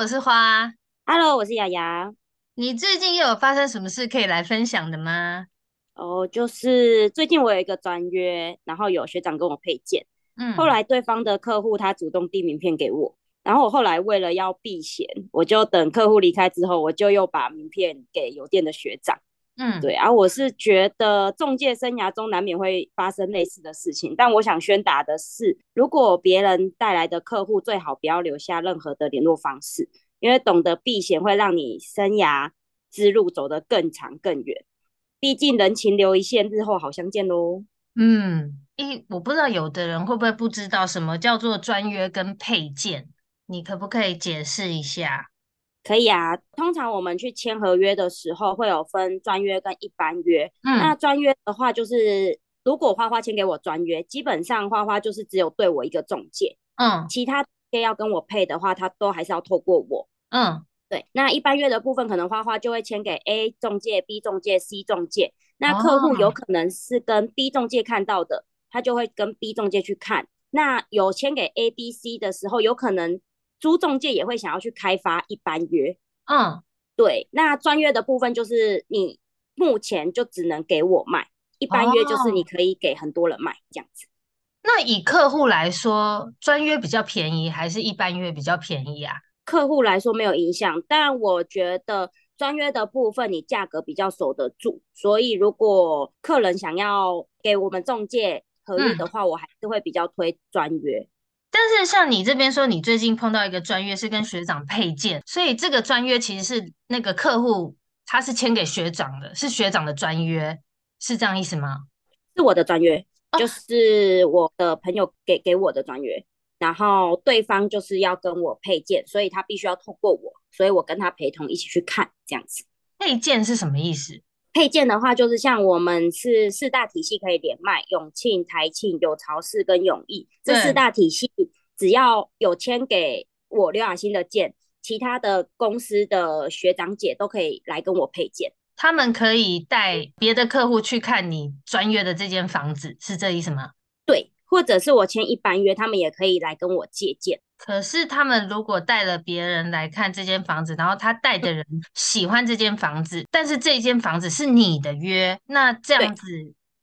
我是花，Hello，我是雅雅。你最近又有发生什么事可以来分享的吗？哦，就是最近我有一个专约，然后有学长跟我配件，嗯，后来对方的客户他主动递名片给我，然后我后来为了要避嫌，我就等客户离开之后，我就又把名片给邮电的学长，嗯，对，而我是觉得中介生涯中难免会发生类似的事情，但我想宣达的是，如果别人带来的客户，最好不要留下任何的联络方式。因为懂得避嫌会让你生涯之路走得更长更远，毕竟人情留一线，日后好相见喽。嗯，一我不知道有的人会不会不知道什么叫做专约跟配件，你可不可以解释一下？可以啊，通常我们去签合约的时候会有分专约跟一般约。嗯，那专约的话就是如果花花签给我专约，基本上花花就是只有对我一个中介，嗯，其他。要跟我配的话，他都还是要透过我。嗯，对。那一般约的部分，可能花花就会签给 A 中介、B 中介、C 中介。那客户有可能是跟 B 中介看到的，哦、他就会跟 B 中介去看。那有签给 A、B、C 的时候，有可能租中介也会想要去开发一般约。嗯，对。那专约的部分就是你目前就只能给我卖，一般约就是你可以给很多人卖这样子。那以客户来说，专约比较便宜还是一般约比较便宜啊？客户来说没有影响，但我觉得专约的部分你价格比较守得住，所以如果客人想要给我们中介合约的话，嗯，我还是会比较推专约。但是像你这边说，你最近碰到一个专约是跟学长配件，所以这个专约其实是那个客户他是签给学长的，是学长的专约，是这样意思吗？是我的专约。就是我的朋友给给我的专约，然后对方就是要跟我配件，所以他必须要透过我，所以我跟他陪同一起去看这样子。配件是什么意思？配件的话，就是像我们是四大体系可以连卖，永庆、台庆、有巢氏跟永义这四大体系，只要有签给我刘雅欣的件，其他的公司的学长姐都可以来跟我配件。他们可以带别的客户去看你专约的这间房子，是这意思吗？对，或者是我签一般约，他们也可以来跟我借件。可是他们如果带了别人来看这间房子，然后他带的人 喜欢这间房子，但是这间房子是你的约，那这样子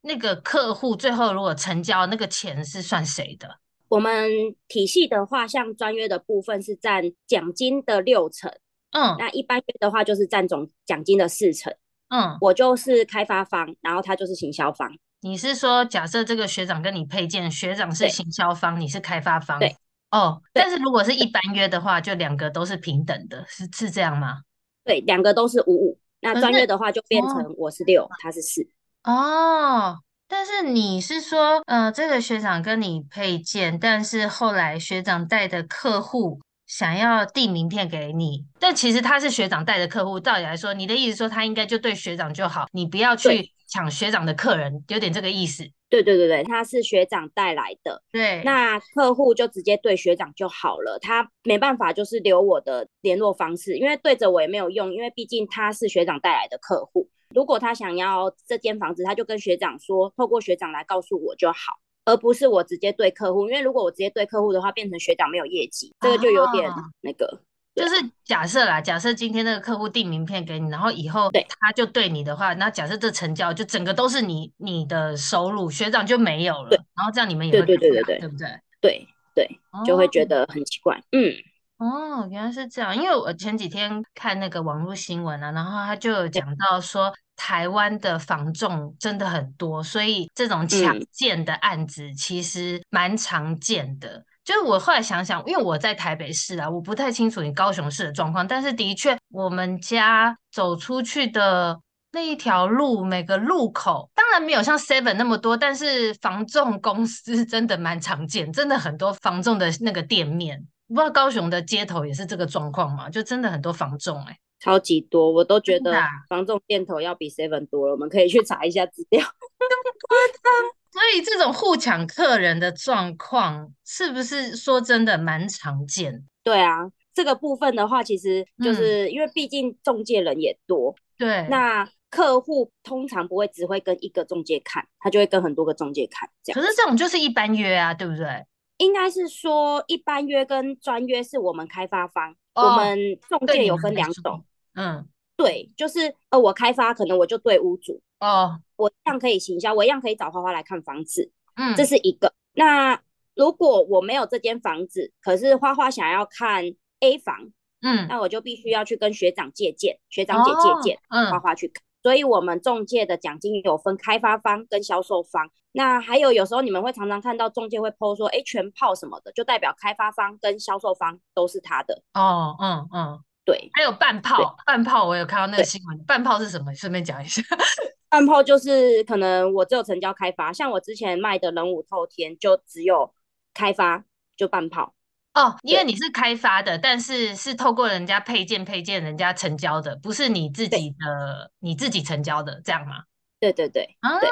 那个客户最后如果成交，那个钱是算谁的？我们体系的话，像专约的部分是占奖金的六成，嗯，那一般约的话就是占总奖金的四成。嗯，我就是开发方，然后他就是行销方。你是说，假设这个学长跟你配件，学长是行销方，你是开发方？对。哦，但是如果是一般约的话，就两个都是平等的，是是这样吗？对，两个都是五五。那专业的话就变成我是六，他是四。哦，但是你是说，呃，这个学长跟你配件，但是后来学长带的客户。想要递名片给你，但其实他是学长带的客户。照理来说，你的意思说他应该就对学长就好，你不要去抢学长的客人，有点这个意思。对对对对，他是学长带来的，对，那客户就直接对学长就好了，他没办法就是留我的联络方式，因为对着我也没有用，因为毕竟他是学长带来的客户。如果他想要这间房子，他就跟学长说，透过学长来告诉我就好。而不是我直接对客户，因为如果我直接对客户的话，变成学长没有业绩，这个就有点那个。哦、就是假设啦，假设今天那个客户递名片给你，然后以后他就对你的话，那假设这成交就整个都是你你的收入，学长就没有了。对，然后这样你们也会对对对对对不对？对对，就会觉得很奇怪。嗯，哦，原来是这样，因为我前几天看那个网络新闻啊，然后他就有讲到说。台湾的房仲真的很多，所以这种抢建的案子其实蛮常见的。嗯、就是我后来想想，因为我在台北市啊，我不太清楚你高雄市的状况，但是的确，我们家走出去的那一条路，每个路口当然没有像 Seven 那么多，但是房仲公司真的蛮常见，真的很多房仲的那个店面。不知道高雄的街头也是这个状况吗？就真的很多房仲哎、欸。超级多，我都觉得房仲店头要比 Seven 多了。我们可以去查一下资料。所以这种互抢客人的状况，是不是说真的蛮常见？对啊，这个部分的话，其实就是、嗯、因为毕竟中介人也多。对。那客户通常不会只会跟一个中介看，他就会跟很多个中介看。这样。可是这种就是一般约啊，对不对？应该是说一般约跟专约是我们开发方。我们中介有分两种，嗯，对，就是呃，我开发可能我就对屋主哦，我一样可以行销，我一样可以找花花来看房子，嗯，这是一个。那如果我没有这间房子，可是花花想要看 A 房，嗯，那我就必须要去跟学长借鉴，学长姐借鉴，嗯，花花去看。所以我们中介的奖金有分开发方跟销售方。那还有有时候你们会常常看到中介会 po 说，哎，全泡什么的，就代表开发方跟销售方都是他的。哦，嗯嗯，对。还有半炮，半炮我有看到那个新闻。半炮是什么？顺便讲一下。半炮就是可能我只有成交开发，像我之前卖的人武透天就只有开发就半炮。哦，因为你是开发的，但是是透过人家配件配件人家成交的，不是你自己的你自己成交的，这样吗？对对对，啊，对，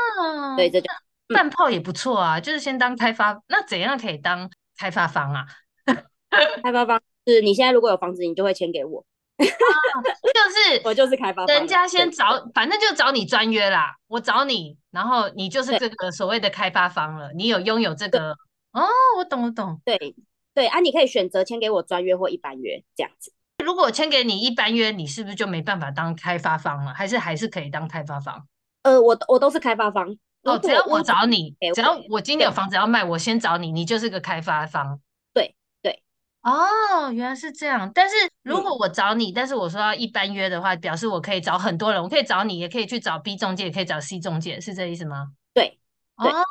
对这就半炮也不错啊，就是先当开发，那怎样可以当开发方啊？开发方是你现在如果有房子，你就会签给我，啊、就是我就是开发方，人家先找，反正就找你专约啦，我找你，然后你就是这个所谓的开发方了，你有拥有这个，哦，我懂我懂，对。对啊，你可以选择签给我专约或一般约这样子。如果我签给你一般约，你是不是就没办法当开发方了？还是还是可以当开发方？呃，我我都是开发方。哦，只要我找你，只要我今天有房子要卖，我先找你，你就是个开发方。哦，原来是这样。但是如果我找你，嗯、但是我说要一般约的话，表示我可以找很多人，我可以找你，也可以去找 B 中介，也可以找 C 中介，是这意思吗？对。对哦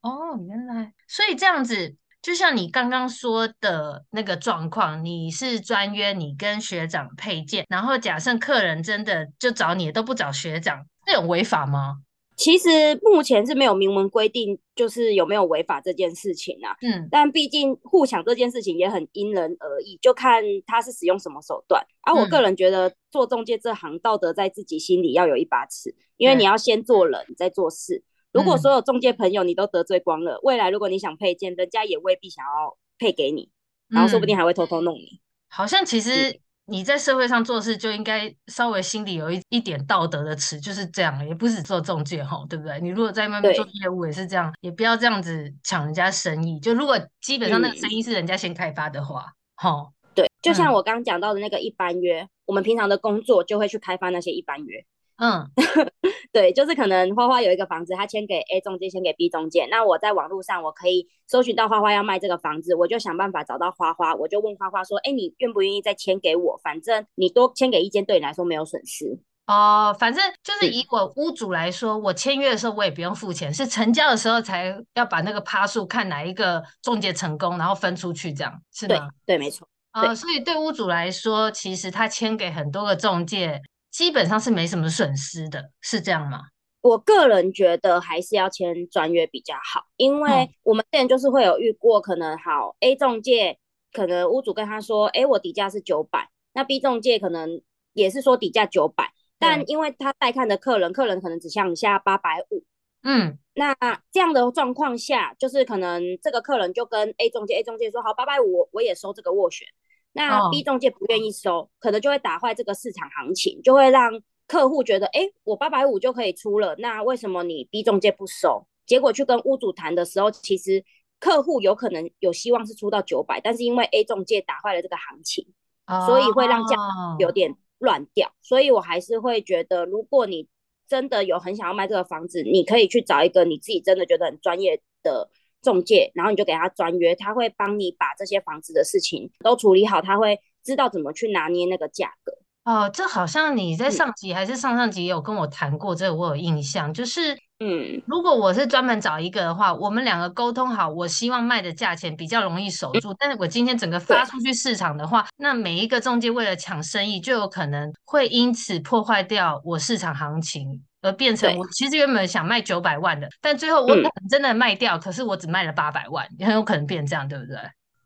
哦，原来，所以这样子。就像你刚刚说的那个状况，你是专约，你跟学长配件，然后假设客人真的就找你，都不找学长，这有违法吗？其实目前是没有明文规定，就是有没有违法这件事情啊。嗯，但毕竟互抢这件事情也很因人而异，就看他是使用什么手段。而、啊、我个人觉得做中介这行，道德在自己心里要有一把尺，因为你要先做人，再做事。如果所有中介朋友你都得罪光了，嗯，未来如果你想配件，人家也未必想要配给你，然后说不定还会偷偷弄你。嗯，好像其实你在社会上做事就应该稍微心里有一一点道德的尺，就是这样，也不是做中介吼，对不对？你如果在外面做业务也是这样，也不要这样子抢人家生意。就如果基本上那个生意是人家先开发的话，吼，嗯，对，就像我刚刚讲到的那个一般约，嗯，我们平常的工作就会去开发那些一般约。嗯，对，就是可能花花有一个房子，他签给 A 中介，签给 B 中介。那我在网络上，我可以搜寻到花花要卖这个房子，我就想办法找到花花，我就问花花说：“哎，你愿不愿意再签给我？反正你多签给一间，对你来说没有损失。”哦，反正就是以我屋主来说，我签约的时候我也不用付钱，是成交的时候才要把那个趴数看哪一个中介成功，然后分出去，这样是吗？对，对，没错。啊、呃，所以对屋主来说，其实他签给很多个中介。基本上是没什么损失的，是这样吗？我个人觉得还是要签专约比较好，因为我们之前就是会有遇过，可能好 A 中介，可能屋主跟他说，哎，我底价是九百，那 B 中介可能也是说底价九百，但因为他带看的客人，客人可能只想下八百五，嗯，那这样的状况下，就是可能这个客人就跟 A 中介，A 中介说好八百五，我也收这个斡旋。那 B 中介不愿意收，oh. 可能就会打坏这个市场行情，就会让客户觉得，哎，我八百五就可以出了，那为什么你 B 中介不收？结果去跟屋主谈的时候，其实客户有可能有希望是出到九百，但是因为 A 中介打坏了这个行情，oh. 所以会让价有点乱掉。所以我还是会觉得，如果你真的有很想要卖这个房子，你可以去找一个你自己真的觉得很专业的。中介，然后你就给他专约，他会帮你把这些房子的事情都处理好，他会知道怎么去拿捏那个价格。哦，这好像你在上集还是上上集有跟我谈过，这个我有印象。就是，嗯，如果我是专门找一个的话，我们两个沟通好，我希望卖的价钱比较容易守住。但是我今天整个发出去市场的话，那每一个中介为了抢生意，就有可能会因此破坏掉我市场行情，而变成我其实原本想卖九百万的，但最后我可能真的卖掉，可是我只卖了八百万，也很有可能变成这样，对不对？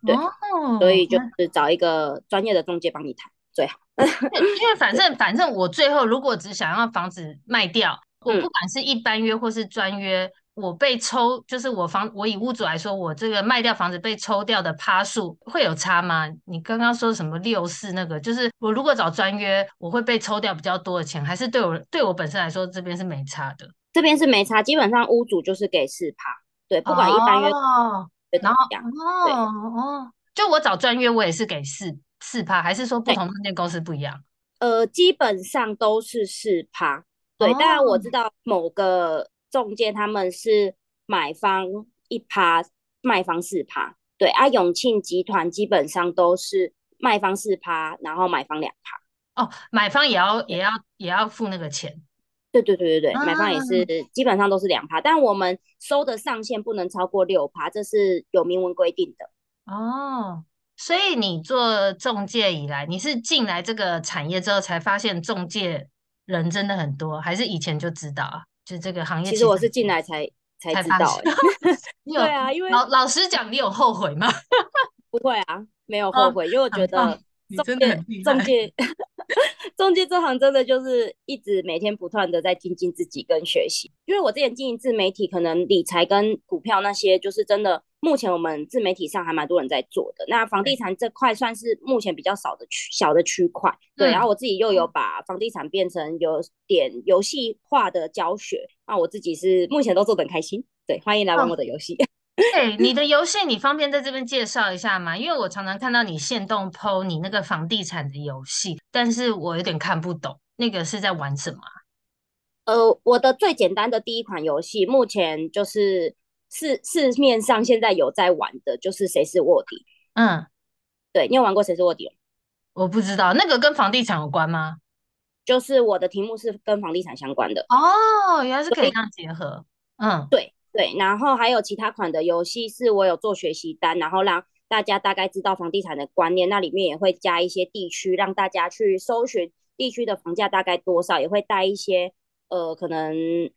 对，所以就是找一个专业的中介帮你谈。最好，因为反正反正我最后如果只想要房子卖掉，我不管是一般约或是专约，我被抽，就是我房我以屋主来说，我这个卖掉房子被抽掉的趴数会有差吗？你刚刚说什么六四那个，就是我如果找专约，我会被抽掉比较多的钱，还是对我对我本身来说这边是没差的？这边是没差，基本上屋主就是给四趴，对，不管一般约，哦，然后哦哦，就我找专约，我也是给四。四趴，还是说不同中介公司不一样？呃，基本上都是四趴。对，当然我知道某个中介他们是买方一趴，卖方四趴。对，啊，永庆集团基本上都是卖方四趴，然后买方两趴。哦，买方也要也要也要付那个钱。对对对对对，买方也是基本上都是两趴，但我们收的上限不能超过六趴，这是有明文规定的。哦。所以你做中介以来，你是进来这个产业之后才发现中介人真的很多，还是以前就知道啊？就这个行业其实，其实我是进来才才知道、欸。对啊，因为老老实讲，你有后悔吗？不会啊，没有后悔，哦、因为我觉得中介中介中介这行真的就是一直每天不断的在精进自己跟学习。因为我之前经营自媒体，可能理财跟股票那些，就是真的。目前我们自媒体上还蛮多人在做的，那房地产这块算是目前比较少的区小的区块，对。然后我自己又有把房地产变成有点游戏化的教学，那我自己是目前都做得很开心。对，欢迎来玩我的游戏。哦、对，你 的游戏你方便在这边介绍一下吗？因为我常常看到你现动 PO 你那个房地产的游戏，但是我有点看不懂，那个是在玩什么？呃，我的最简单的第一款游戏，目前就是。市市面上现在有在玩的，就是谁是卧底。嗯，对，你有玩过谁是卧底？我不知道，那个跟房地产有关吗？就是我的题目是跟房地产相关的。哦，原来是可以这样结合。嗯，对对。然后还有其他款的游戏，是我有做学习单，然后让大家大概知道房地产的观念。那里面也会加一些地区，让大家去搜寻地区的房价大概多少，也会带一些呃，可能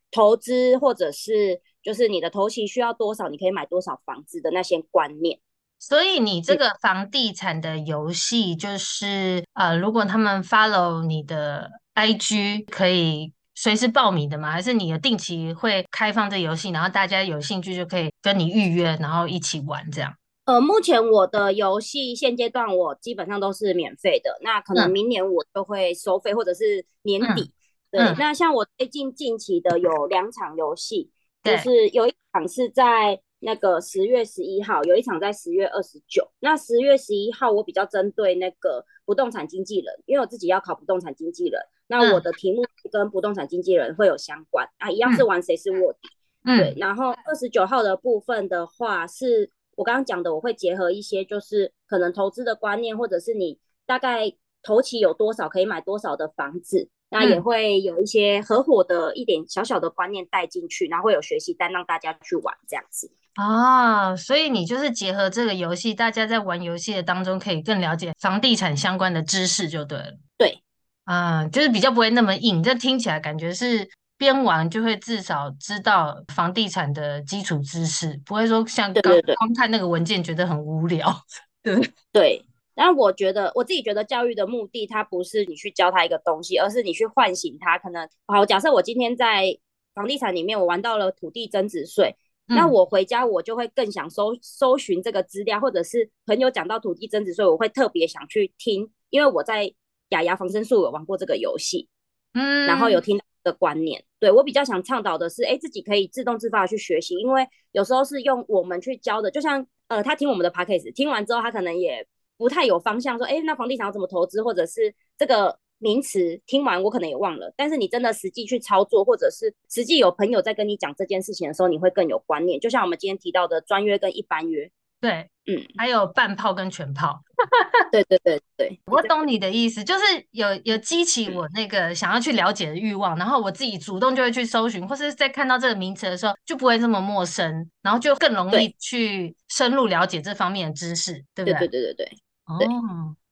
投资或者是。就是你的头期需要多少，你可以买多少房子的那些观念。所以你这个房地产的游戏，就是呃，如果他们 follow 你的 IG，可以随时报名的吗？还是你的定期会开放这游戏，然后大家有兴趣就可以跟你预约，然后一起玩这样？呃，目前我的游戏现阶段我基本上都是免费的，那可能明年我就会收费，或者是年底。嗯、对、嗯，那像我最近近期的有两场游戏。就是有一场是在那个十月十一号，有一场在十月二十九。那十月十一号我比较针对那个不动产经纪人，因为我自己要考不动产经纪人。那我的题目跟不动产经纪人会有相关、嗯、啊，一样是玩谁是卧底。嗯，对。然后二十九号的部分的话，是我刚刚讲的，我会结合一些就是可能投资的观念，或者是你大概投期有多少可以买多少的房子。那也会有一些合伙的一点小小的观念带进去，然后会有学习单让大家去玩这样子啊。所以你就是结合这个游戏，大家在玩游戏的当中可以更了解房地产相关的知识就对了。对，啊，就是比较不会那么硬。这听起来感觉是边玩就会至少知道房地产的基础知识，不会说像刚刚看那个文件觉得很无聊。对 对，对。但我觉得，我自己觉得教育的目的，它不是你去教他一个东西，而是你去唤醒他。可能好，假设我今天在房地产里面，我玩到了土地增值税，嗯，那我回家我就会更想搜搜寻这个资料，或者是朋友讲到土地增值税，我会特别想去听，因为我在雅雅防身术有玩过这个游戏，嗯，然后有听到的观念。对，我比较想倡导的是，哎，自己可以自动自发的去学习，因为有时候是用我们去教的，就像呃，他听我们的 podcast，听完之后他可能也。不太有方向，说，哎，那房地产要怎么投资，或者是这个名词听完我可能也忘了。但是你真的实际去操作，或者是实际有朋友在跟你讲这件事情的时候，你会更有观念。就像我们今天提到的专约跟一般约，对，嗯，还有半炮跟全炮。对对对对，我懂你的意思，就是有有激起我那个想要去了解的欲望，然后我自己主动就会去搜寻，或是在看到这个名词的时候就不会这么陌生，然后就更容易去深入了解这方面的知识，对不对？对对对对对。哦，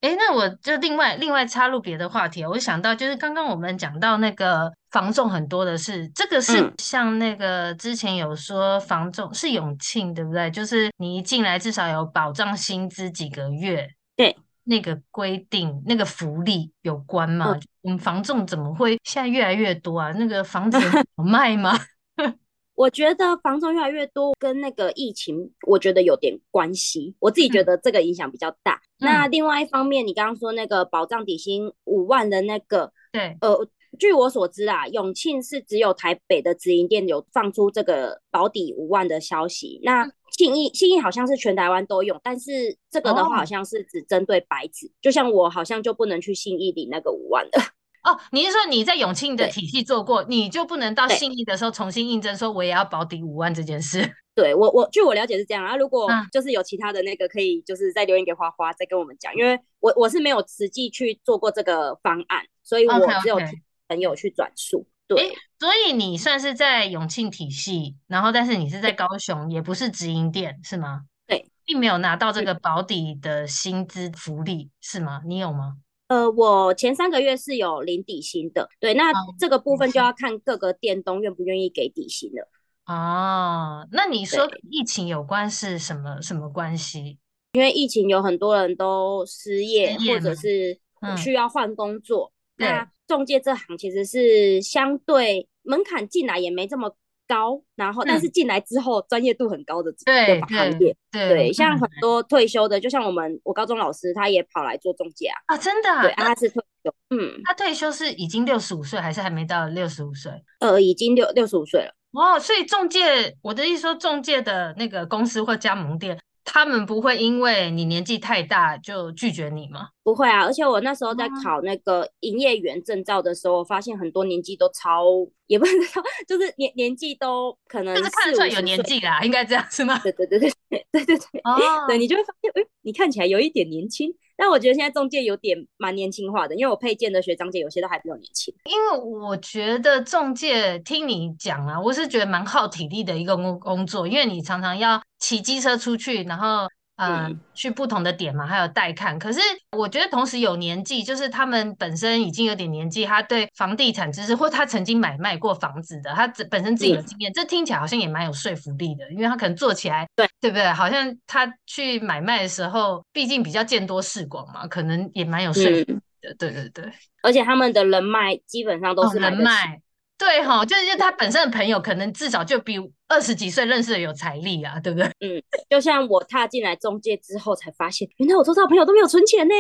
哎，那我就另外另外插入别的话题，我想到就是刚刚我们讲到那个房仲很多的事，这个是像那个之前有说房仲是永庆，对不对？就是你一进来至少有保障薪资几个月。对，那个规定，那个福利有关吗？我们房仲怎么会现在越来越多啊？那个房子好卖吗？我觉得房仲越来越多，跟那个疫情，我觉得有点关系。我自己觉得这个影响比较大。嗯、那另外一方面，你刚刚说那个保障底薪五万的那个，对，呃。据我所知啊，永庆是只有台北的直营店有放出这个保底五万的消息。那信义信义好像是全台湾都用，但是这个的话好像是只针对白纸，哦、就像我好像就不能去信义领那个五万的。哦，你是说你在永庆的体系做过，你就不能到信义的时候重新应征，说我也要保底五万这件事？对我我据我了解是这样啊。如果就是有其他的那个，可以就是再留言给花花再跟我们讲，因为我我是没有实际去做过这个方案，所以我只有。朋友去转述，对，所以你算是在永庆体系，然后但是你是在高雄，也不是直营店，是吗？对，并没有拿到这个保底的薪资福利，是吗？你有吗？呃，我前三个月是有领底薪的，对，那这个部分就要看各个店东愿不愿意给底薪了。哦，那你说疫情有关是什么什么关系？因为疫情有很多人都失业，或者是需要换工作。嗯那中介这行其实是相对门槛进来也没这么高，然后但是进来之后专业度很高的这个行业，对对，像很多退休的，就像我们我高中老师他也跑来做中介啊，啊真的，对，他是退休，嗯，他退休是已经六十五岁还是还没到六十五岁？呃，已经六六十五岁了。哦，所以中介，我的意思说中介的那个公司或加盟店。他们不会因为你年纪太大就拒绝你吗？不会啊，而且我那时候在考那个营业员证照的时候，我发现很多年纪都超，也不是超，就是年年纪都可能就是看得出来有年纪啦，应该这样是吗？对对对对对对对对，哦，对你就会发现，哎，你看起来有一点年轻。但我觉得现在中介有点蛮年轻化的，因为我配件的学长姐有些都还比较年轻。因为我觉得中介听你讲啊，我是觉得蛮耗体力的一个工工作，因为你常常要骑机车出去，然后。呃、嗯，去不同的点嘛，还有带看。可是我觉得同时有年纪，就是他们本身已经有点年纪，他对房地产知识，或他曾经买卖过房子的，他本身自己有经验，嗯，这听起来好像也蛮有说服力的，因为他可能做起来，对对不对？好像他去买卖的时候，毕竟比较见多识广嘛，可能也蛮有说服力的。嗯，对对对，而且他们的人脉基本上都是，哦，人脉。对哈，就是他本身的朋友，可能至少就比二十几岁认识的有财力啊，对不对？嗯，就像我踏进来中介之后，才发现原来我周遭朋友都没有存钱呢。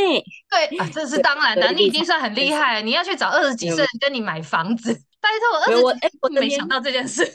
对啊，这是当然的，你已经算很厉害。你要去找二十几岁人跟你买房子，拜托我二十几岁，哎，我没想到这件事。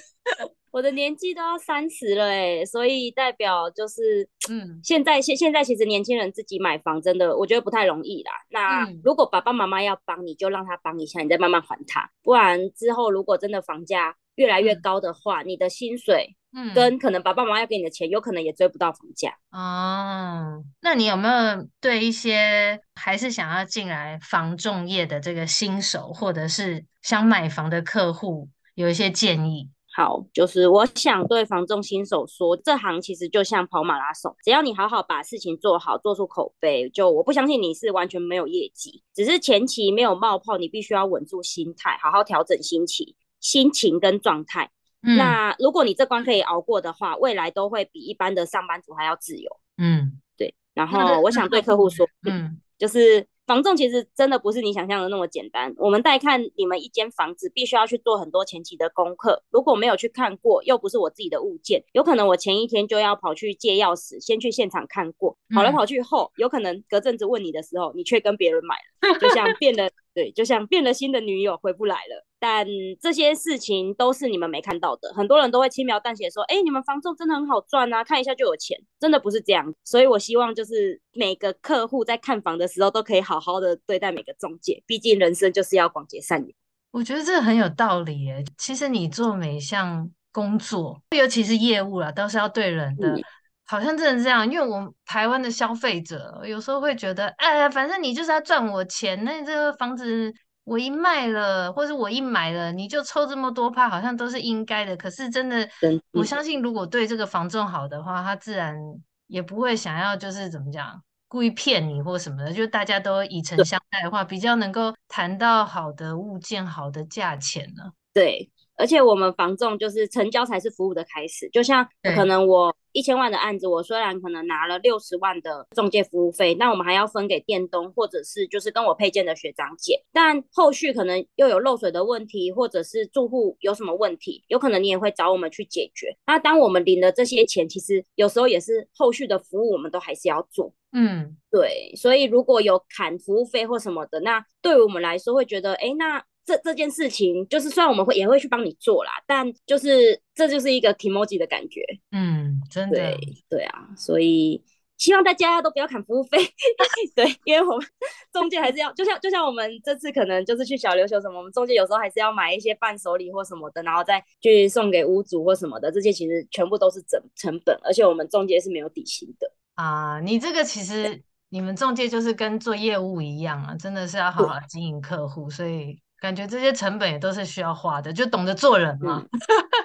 我的年纪都要三十了哎，所以代表就是，嗯，现在现现在其实年轻人自己买房真的，我觉得不太容易啦。那如果爸爸妈妈要帮你，就让他帮一下，你再慢慢还他。不然之后如果真的房价越来越高的话，嗯、你的薪水，嗯，跟可能爸爸妈妈要给你的钱，有可能也追不到房价。哦，那你有没有对一些还是想要进来房仲业的这个新手，或者是想买房的客户，有一些建议？好，就是我想对房仲新手说，这行其实就像跑马拉松，只要你好好把事情做好，做出口碑，就我不相信你是完全没有业绩，只是前期没有冒泡，你必须要稳住心态，好好调整心情、心情跟状态。嗯。那如果你这关可以熬过的话，未来都会比一般的上班族还要自由。嗯，对。然后我想对客户说，嗯，就是。房仲其实真的不是你想象的那么简单。我们带看你们一间房子，必须要去做很多前期的功课。如果没有去看过，又不是我自己的物件，有可能我前一天就要跑去借钥匙，先去现场看过，跑来跑去后，有可能隔阵子问你的时候，你却跟别人买了，就像变了，对，就像变了心的女友回不来了。但这些事情都是你们没看到的，很多人都会轻描淡写说：“哎，你们房仲真的很好赚啊，看一下就有钱。”真的不是这样，所以我希望就是每个客户在看房的时候都可以好好的对待每个中介，毕竟人生就是要广结善缘。我觉得这个很有道理耶。其实你做每项工作，尤其是业务啦，都是要对人的。好像真的是这样，因为我们台湾的消费者有时候会觉得，哎，反正你就是要赚我钱，那这个房子我一卖了，或者我一买了，你就抽这么多趴，好像都是应该的。可是真的，我相信如果对这个房仲好的话，他自然也不会想要就是怎么讲，故意骗你或什么的。就大家都以诚相待的话，比较能够谈到好的物件、好的价钱呢。对。而且我们房仲就是成交才是服务的开始，就像可能我一千万的案子，我虽然可能拿了六十万的中介服务费，那我们还要分给店东或者是就是跟我配件的学长姐，但后续可能又有漏水的问题，或者是住户有什么问题，有可能你也会找我们去解决。那当我们领了这些钱，其实有时候也是后续的服务，我们都还是要做。嗯，对，所以如果有砍服务费或什么的，那对于我们来说会觉得，哎，那。这这件事情就是，虽然我们会也会去帮你做啦，但就是这就是一个 kimochi 的感觉，嗯，真的，对对啊，所以希望大家都不要砍服务费，对，因为我们中介还是要，就像就像我们这次可能就是去小琉球什么，我们中介有时候还是要买一些伴手礼或什么的，然后再去送给屋主或什么的，这些其实全部都是整成本，而且我们中介是没有底薪的啊。你这个其实你们中介就是跟做业务一样啊，真的是要好好经营客户，所以。感觉这些成本也都是需要花的，就懂得做人嘛，嗯、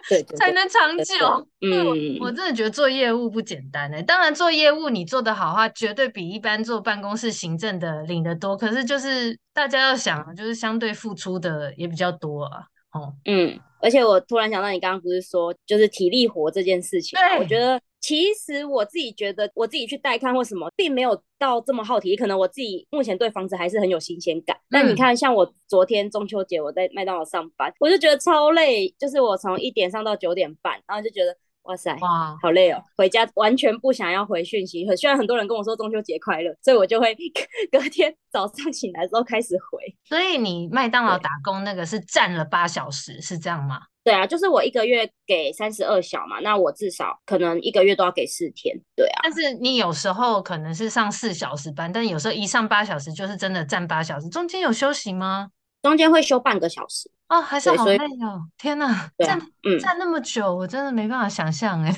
对，对，对，才能长久。嗯，我，我真的觉得做业务不简单哎。当然做业务你做得好的话，绝对比一般做办公室行政的领得多。可是就是大家要想，就是相对付出的也比较多啊。哦，嗯，而且我突然想到，你刚刚不是说就是体力活这件事情？对，我觉得。其实我自己觉得，我自己去带看或什么，并没有到这么耗体力。可能我自己目前对房子还是很有新鲜感。但你看，像我昨天中秋节我在麦当劳上班，我就觉得超累，就是我从一点上到九点半，然后就觉得哇塞，哇，好累哦。回家完全不想要回讯息，很虽然很多人跟我说中秋节快乐，所以我就会 隔天早上醒来之后开始回。所以你麦当劳打工那个是站了八小时，是这样吗？对啊，就是我一个月给三十二小嘛，那我至少可能一个月都要给四天，对啊。但是你有时候可能是上四小时班，但有时候一上八小时就是真的站八小时，中间有休息吗？中间会休半个小时哦，还是好累哦，天哪，啊、站嗯站那么久，我真的没办法想象哎。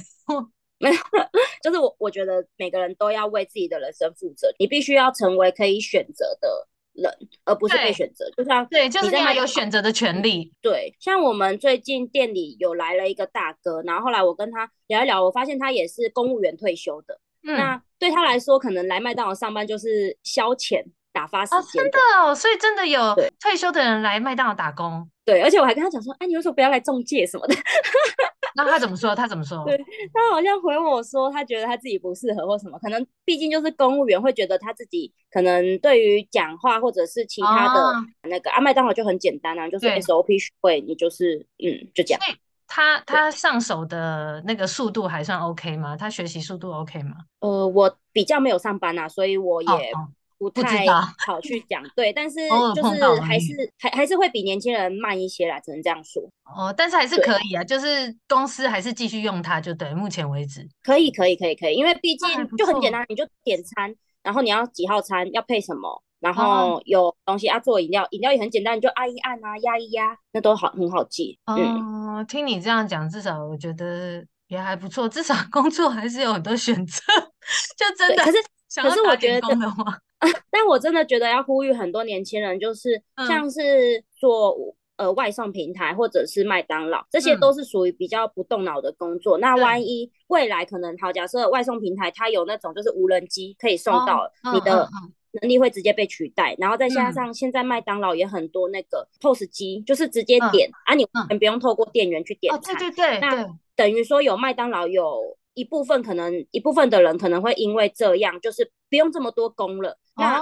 没有，就是我我觉得每个人都要为自己的人生负责，你必须要成为可以选择的。人，而不是被选择，就像对，就是你要有选择的权利。对，像我们最近店里有来了一个大哥，然后后来我跟他聊一聊，我发现他也是公务员退休的。嗯，那对他来说，可能来麦当劳上班就是消遣、打发时间。哦，真的哦，所以真的有退休的人来麦当劳打工。对，而且我还跟他讲说，哎，你为什么不要来中介什么的？那他怎么说？他怎么说？对，他好像回我说，他觉得他自己不适合或什么，可能毕竟就是公务员，会觉得他自己可能对于讲话或者是其他的那个，啊麦当劳就很简单啊，就是 SOP 学会，你就是嗯，就这样。他他上手的那个速度还算 OK 吗？他学习速度 OK 吗？呃，我比较没有上班啊，所以我也。哦哦不太好去讲，对，但是就是还是还还是会比年轻人慢一些啦，只能这样说。哦，但是还是可以啊，就是公司还是继续用它，就对，目前为止可以，可以，可以，可以，因为毕竟就很简单，你就点餐，然后你要几号餐，要配什么，然后有东西要做饮料，饮料也很简单，你就按一按啊，压一压，那都好很好记。哦，听你这样讲，至少我觉得也还不错，至少工作还是有很多选择，就真的。可是可是我觉得的话。但我真的觉得要呼吁很多年轻人，就是像是做、嗯、呃外送平台或者是麦当劳，这些都是属于比较不动脑的工作。嗯、那万一未来可能好，假设外送平台它有那种就是无人机可以送到，哦、你的能力会直接被取代。嗯、然后再加上现在麦当劳也很多那个 POS 机，就是直接点、嗯、啊，你完全不用透过店员去点餐。哦、对对对，那等于说有麦当劳有。一部分可能一部分的人可能会因为这样，就是不用这么多工了。那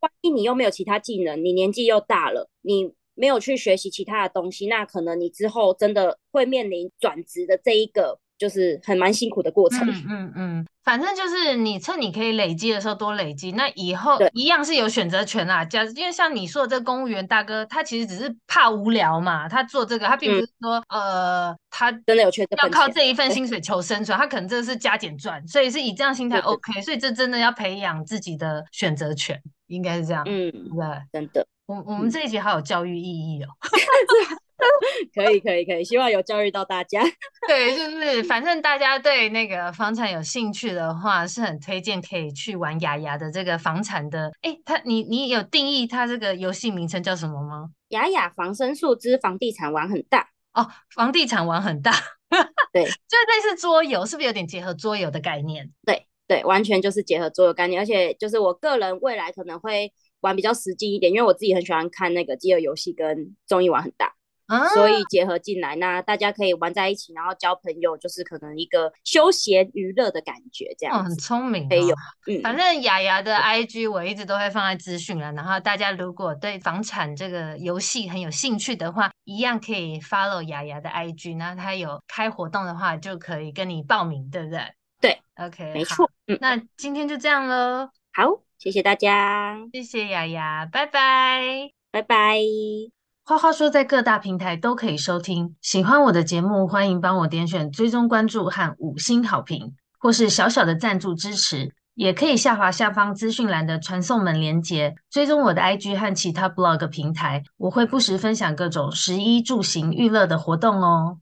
万一你又没有其他技能，你年纪又大了，你没有去学习其他的东西，那可能你之后真的会面临转职的这一个。就是很蛮辛苦的过程，嗯嗯嗯，反正就是你趁你可以累积的时候多累积，那以后一样是有选择权啦。假因为像你说的这个公务员大哥，他其实只是怕无聊嘛，他做这个，他并不是说、嗯、呃，他真的有缺要靠这一份薪水求生存，他可能这是加减赚，所以是以这样心态 OK，所以这真的要培养自己的选择权，应该是这样，嗯，对，真的，我我们这一集好有教育意义哦。可以可以可以，希望有教育到大家。对，就是反正大家对那个房产有兴趣的话，是很推荐可以去玩雅雅的这个房产的。哎，他你你有定义它这个游戏名称叫什么吗？雅雅防身术之房地产玩很大哦，房地产玩很大，对，就类似桌游，是不是有点结合桌游的概念？对对，完全就是结合桌游概念，而且就是我个人未来可能会玩比较实际一点，因为我自己很喜欢看那个饥饿游戏跟综艺玩很大。啊、所以结合进来，那大家可以玩在一起，然后交朋友，就是可能一个休闲娱乐的感觉，这样、哦、很聪明、哦。可以有，嗯，反正雅雅的 IG 我一直都会放在资讯栏，然后大家如果对房产这个游戏很有兴趣的话，一样可以 follow 雅雅的 IG，那她有开活动的话，就可以跟你报名，对不对？对，OK，没错。嗯，那今天就这样喽。好，谢谢大家，谢谢雅雅，拜拜，拜拜。花花说，在各大平台都可以收听。喜欢我的节目，欢迎帮我点选追踪关注和五星好评，或是小小的赞助支持，也可以下滑下方资讯栏的传送门连接，追踪我的 IG 和其他 blog 平台，我会不时分享各种食衣住行娱乐的活动哦。